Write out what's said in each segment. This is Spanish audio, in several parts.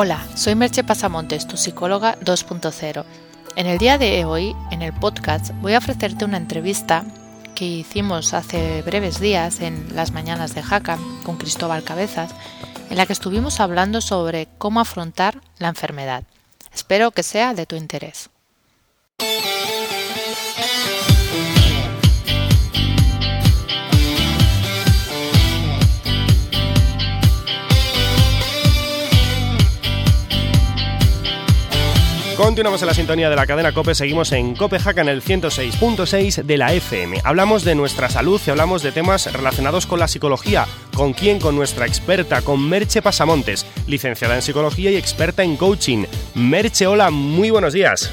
Hola, soy Merche Pasamontes, tu psicóloga 2.0. En el día de hoy, en el podcast, voy a ofrecerte una entrevista que hicimos hace breves días en las mañanas de Jaca con Cristóbal Cabezas, en la que estuvimos hablando sobre cómo afrontar la enfermedad. Espero que sea de tu interés. Continuamos en la sintonía de la cadena Cope, seguimos en Copehaca en el 106.6 de la FM. Hablamos de nuestra salud y hablamos de temas relacionados con la psicología. ¿Con quién? Con nuestra experta, con Merche Pasamontes, licenciada en psicología y experta en coaching. Merche, hola, muy buenos días.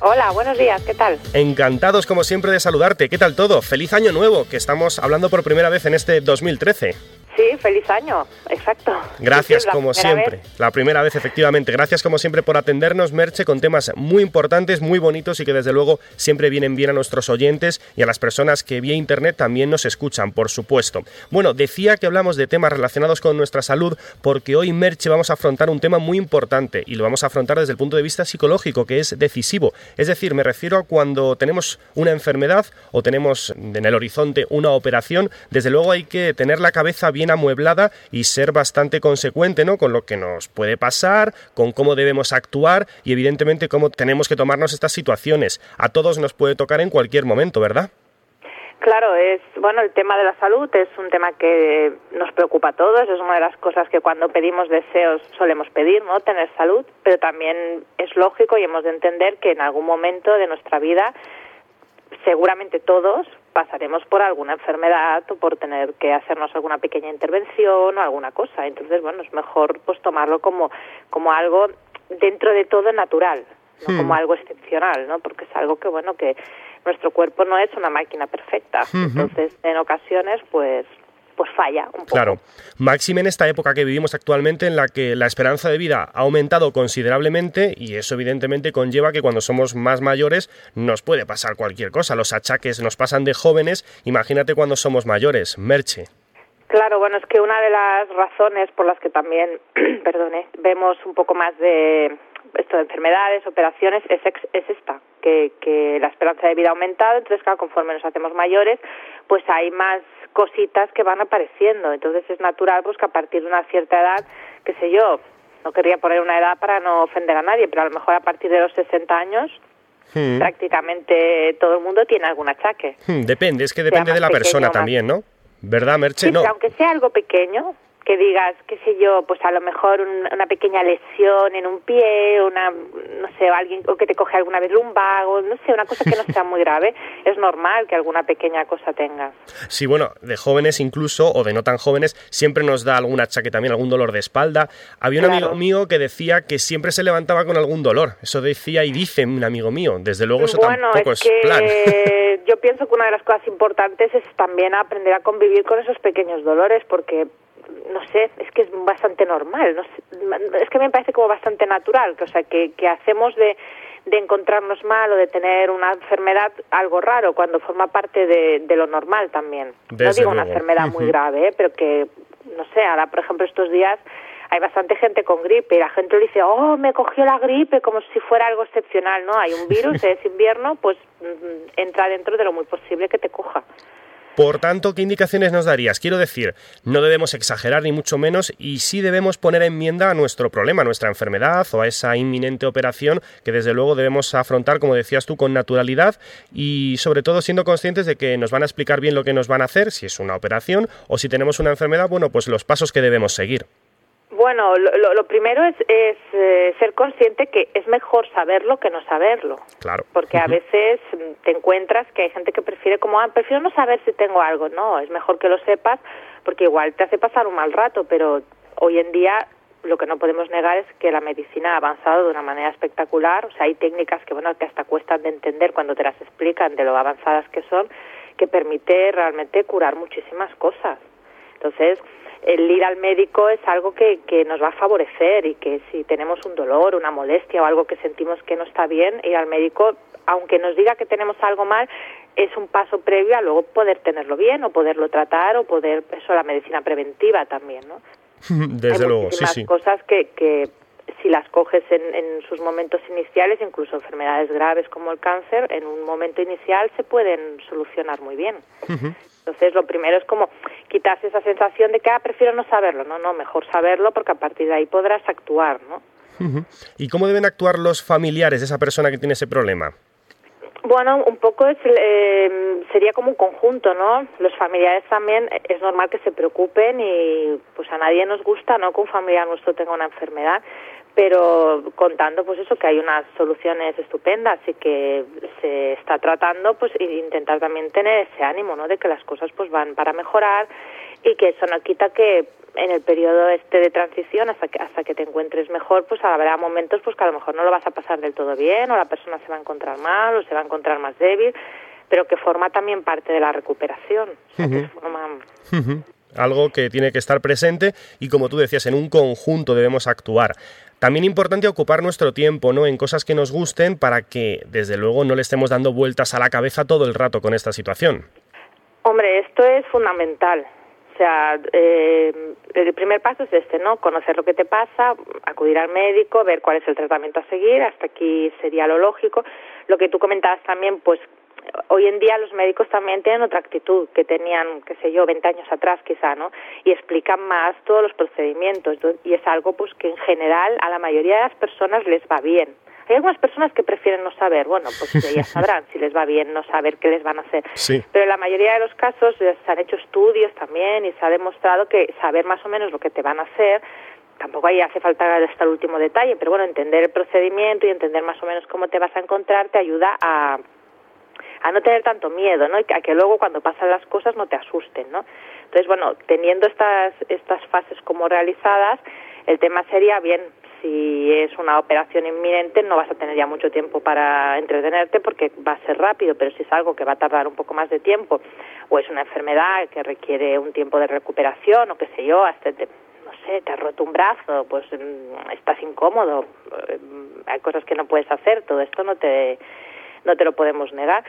Hola, buenos días, ¿qué tal? Encantados como siempre de saludarte. ¿Qué tal todo? Feliz año nuevo, que estamos hablando por primera vez en este 2013. Sí, feliz año, exacto. Gracias como siempre, la primera vez efectivamente. Gracias como siempre por atendernos, Merche, con temas muy importantes, muy bonitos y que desde luego siempre vienen bien a nuestros oyentes y a las personas que vía internet también nos escuchan, por supuesto. Bueno, decía que hablamos de temas relacionados con nuestra salud porque hoy, Merche, vamos a afrontar un tema muy importante y lo vamos a afrontar desde el punto de vista psicológico, que es decisivo. Es decir, me refiero a cuando tenemos una enfermedad o tenemos en el horizonte una operación, desde luego hay que tener la cabeza bien amueblada y ser bastante consecuente ¿no? con lo que nos puede pasar, con cómo debemos actuar y evidentemente cómo tenemos que tomarnos estas situaciones. A todos nos puede tocar en cualquier momento, ¿verdad? Claro, es bueno el tema de la salud es un tema que nos preocupa a todos, es una de las cosas que cuando pedimos deseos solemos pedir, ¿no? Tener salud, pero también es lógico y hemos de entender que en algún momento de nuestra vida seguramente todos pasaremos por alguna enfermedad o por tener que hacernos alguna pequeña intervención o alguna cosa. Entonces, bueno, es mejor pues tomarlo como, como algo dentro de todo natural, no hmm. como algo excepcional, ¿no? Porque es algo que, bueno, que nuestro cuerpo no es una máquina perfecta. Entonces, en ocasiones, pues pues falla un poco. Claro, máxime en esta época que vivimos actualmente en la que la esperanza de vida ha aumentado considerablemente y eso evidentemente conlleva que cuando somos más mayores nos puede pasar cualquier cosa. Los achaques nos pasan de jóvenes, imagínate cuando somos mayores. Merche. Claro, bueno, es que una de las razones por las que también, perdone, vemos un poco más de esto de enfermedades, operaciones, es, es esta, que, que la esperanza de vida ha aumentado, entonces claro, conforme nos hacemos mayores, pues hay más cositas que van apareciendo. Entonces es natural pues que a partir de una cierta edad, qué sé yo, no quería poner una edad para no ofender a nadie, pero a lo mejor a partir de los 60 años hmm. prácticamente todo el mundo tiene algún achaque. Hmm, depende, es que depende de la persona también, ¿no? ¿Verdad, Merche? no. aunque sea algo pequeño, que digas, qué sé yo, pues a lo mejor una pequeña lesión en un pie, una, no sé, alguien o que te coge alguna vez lumbago, no sé, una cosa que no sea muy grave, es normal que alguna pequeña cosa tengas. Sí, bueno, de jóvenes incluso, o de no tan jóvenes, siempre nos da algún achaque también, algún dolor de espalda. Había un amigo mío que decía que siempre se levantaba con algún dolor, eso decía y dice un amigo mío, desde luego eso tampoco es, plan. Yo pienso que una de las cosas importantes es también aprender a convivir con esos pequeños dolores, porque no sé, es que es bastante normal, no es que me parece como bastante natural, que, o sea, que, que hacemos de, de encontrarnos mal o de tener una enfermedad algo raro cuando forma parte de, de lo normal también. no digo una enfermedad muy grave, ¿eh? pero que, no sé, ahora por ejemplo estos días hay bastante gente con gripe y la gente le dice, oh, me cogió la gripe como si fuera algo excepcional, ¿no? Hay un virus, es invierno, pues mm, entra dentro de lo muy posible que te coja. Por tanto, ¿qué indicaciones nos darías? Quiero decir, no debemos exagerar ni mucho menos y sí debemos poner enmienda a nuestro problema, a nuestra enfermedad o a esa inminente operación que desde luego debemos afrontar, como decías tú, con naturalidad y sobre todo siendo conscientes de que nos van a explicar bien lo que nos van a hacer, si es una operación o si tenemos una enfermedad, bueno, pues los pasos que debemos seguir. Bueno, lo, lo primero es, es eh, ser consciente que es mejor saberlo que no saberlo. Claro. Porque a veces te encuentras que hay gente que prefiere como, ah, prefiero no saber si tengo algo. No, es mejor que lo sepas porque igual te hace pasar un mal rato, pero hoy en día lo que no podemos negar es que la medicina ha avanzado de una manera espectacular. O sea, hay técnicas que, bueno, que hasta cuestan de entender cuando te las explican de lo avanzadas que son, que permite realmente curar muchísimas cosas. Entonces, el ir al médico es algo que, que nos va a favorecer y que si tenemos un dolor, una molestia o algo que sentimos que no está bien, ir al médico, aunque nos diga que tenemos algo mal, es un paso previo a luego poder tenerlo bien o poderlo tratar o poder, eso la medicina preventiva también, ¿no? Desde luego, sí, sí. cosas que, que si las coges en, en, sus momentos iniciales, incluso enfermedades graves como el cáncer, en un momento inicial se pueden solucionar muy bien. Entonces, lo primero es como quitarse esa sensación de que, ah, prefiero no saberlo. No, no, mejor saberlo porque a partir de ahí podrás actuar, ¿no? ¿Y cómo deben actuar los familiares de esa persona que tiene ese problema? Bueno, un poco es, eh, sería como un conjunto, ¿no? Los familiares también es normal que se preocupen y pues a nadie nos gusta, ¿no? Que un familiar nuestro tenga una enfermedad, pero contando pues eso que hay unas soluciones estupendas y que se está tratando pues intentar también tener ese ánimo, ¿no? De que las cosas pues van para mejorar y que eso no quita que en el periodo este de transición hasta que hasta que te encuentres mejor pues habrá momentos pues que a lo mejor no lo vas a pasar del todo bien o la persona se va a encontrar mal o se va a encontrar más débil pero que forma también parte de la recuperación algo que tiene que estar presente y como tú decías en un conjunto debemos actuar también importante ocupar nuestro tiempo ¿no? en cosas que nos gusten para que desde luego no le estemos dando vueltas a la cabeza todo el rato con esta situación hombre esto es fundamental o sea, eh, el primer paso es este, ¿no? Conocer lo que te pasa, acudir al médico, ver cuál es el tratamiento a seguir, hasta aquí sería lo lógico. Lo que tú comentabas también, pues hoy en día los médicos también tienen otra actitud que tenían, qué sé yo, 20 años atrás quizá, ¿no? Y explican más todos los procedimientos y es algo pues que en general a la mayoría de las personas les va bien. Hay algunas personas que prefieren no saber, bueno, pues ya sabrán si les va bien no saber qué les van a hacer. Pero en la mayoría de los casos se han hecho estudios también y se ha demostrado que saber más o menos lo que te van a hacer tampoco ahí hace falta hasta el último detalle, pero bueno, entender el procedimiento y entender más o menos cómo te vas a encontrar te ayuda a, a no tener tanto miedo, ¿no? Y a que luego cuando pasan las cosas no te asusten, ¿no? Entonces, bueno, teniendo estas, estas fases como realizadas, el tema sería, bien, si es una operación inminente no vas a tener ya mucho tiempo para entretenerte porque va a ser rápido, pero si es algo que va a tardar un poco más de tiempo o es una enfermedad que requiere un tiempo de recuperación o qué sé yo, hasta te, no sé, te has roto un brazo, pues mm, estás incómodo, eh, hay cosas que no puedes hacer, todo esto no te no te lo podemos negar,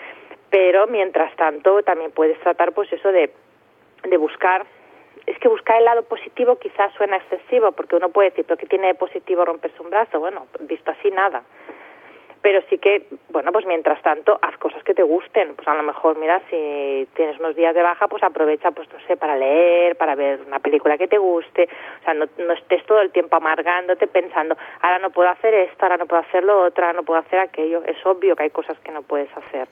pero mientras tanto también puedes tratar pues eso de de buscar es que buscar el lado positivo quizás suena excesivo, porque uno puede decir, pero ¿qué tiene de positivo romperse un brazo? Bueno, visto así, nada. Pero sí que, bueno, pues mientras tanto, haz cosas que te gusten. Pues a lo mejor, mira, si tienes unos días de baja, pues aprovecha, pues no sé, para leer, para ver una película que te guste. O sea, no, no estés todo el tiempo amargándote pensando, ahora no puedo hacer esto, ahora no puedo hacer lo otro, ahora no puedo hacer aquello. Es obvio que hay cosas que no puedes hacer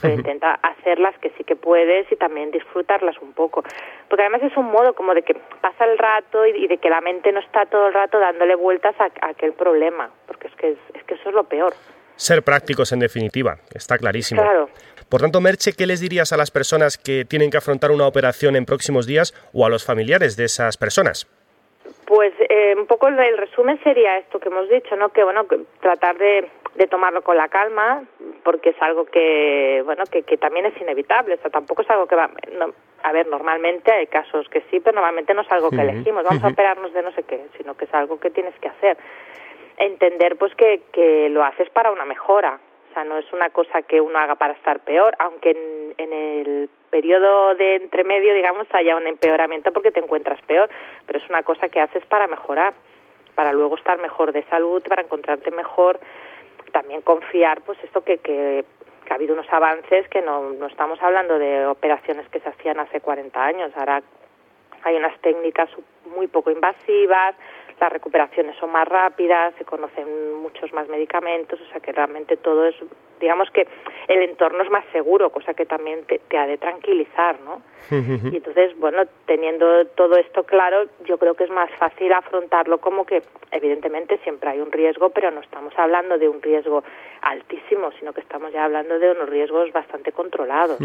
pero intenta hacerlas que sí que puedes y también disfrutarlas un poco. Porque además es un modo como de que pasa el rato y, de que la mente no está todo el rato dándole vueltas a, aquel problema, porque es que, es, que eso es lo peor. Ser prácticos en definitiva, está clarísimo. Claro. Por tanto, Merche, ¿qué les dirías a las personas que tienen que afrontar una operación en próximos días o a los familiares de esas personas? Pues eh, un poco el resumen sería esto que hemos dicho, ¿no? Que bueno, tratar de, de tomarlo con la calma, porque es algo que, bueno, que, que también es inevitable, o sea, tampoco es algo que va, a ver, normalmente hay casos que sí, pero normalmente no es algo que elegimos, vamos a operarnos de no sé qué, sino que es algo que tienes que hacer. Entender, pues, que, que lo haces para una mejora, o sea, no es una cosa que uno haga para estar peor, aunque en, en el periodo de entremedio, digamos, haya un empeoramiento porque te encuentras peor, pero es una cosa que haces para mejorar, para luego estar mejor de salud, para encontrarte mejor, también confiar, pues esto que, que, ha habido unos avances que no, no estamos hablando de operaciones que se hacían hace 40 años, ahora hay unas técnicas muy poco invasivas, las recuperaciones son más rápidas, se conocen muchos más medicamentos, o sea que realmente todo es, digamos que el entorno es más seguro, cosa que también te, te ha de tranquilizar, ¿no? y entonces, bueno, teniendo todo esto claro, yo creo que es más fácil afrontarlo como que evidentemente siempre hay un riesgo, pero no estamos hablando de un riesgo altísimo, sino que estamos ya hablando de unos riesgos bastante controlados.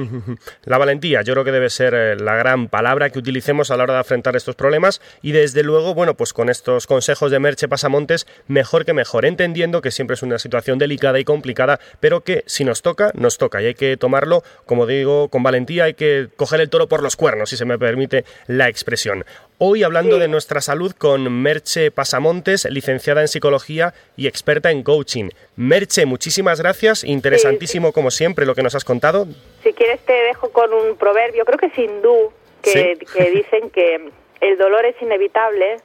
La valentía, yo creo que debe ser eh, la gran palabra que utilicemos a la hora de afrontar estos problemas y desde luego, bueno, pues con estos consejos de Merche Pasamontes, mejor que mejor, entendiendo que siempre es una situación delicada y complicada, pero que si nos toca, nos toca y hay que tomarlo, como digo, con valentía, hay que coger el toro por los cuernos, si se me permite la expresión. Hoy hablando de nuestra salud con Merche Pasamontes, licenciada en psicología y experta en coaching. Merche, muchísimas gracias, interesantísimo como siempre lo que nos has contado. Si quieres te dejo con un proverbio, creo que es hindú, que, que dicen que el dolor es inevitable,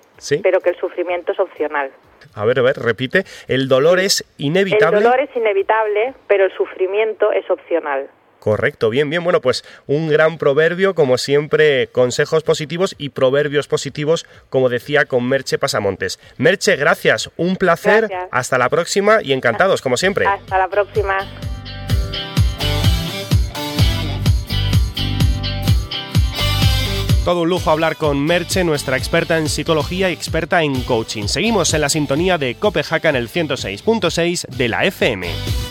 pero que el sufrimiento es opcional. A ver, a ver, repite. El dolor es inevitable. El dolor es inevitable, pero el sufrimiento es opcional. Correcto, bien, bien. Bueno, pues un gran proverbio, como siempre, consejos positivos y proverbios positivos, como decía con Merche Pasamontes. Merche, gracias, un placer. Hasta la próxima y encantados, como siempre. Hasta la próxima. Todo un lujo hablar con Merche, nuestra experta en psicología y experta en coaching. Seguimos en la sintonía de Copehaca en el 106.6 de la FM.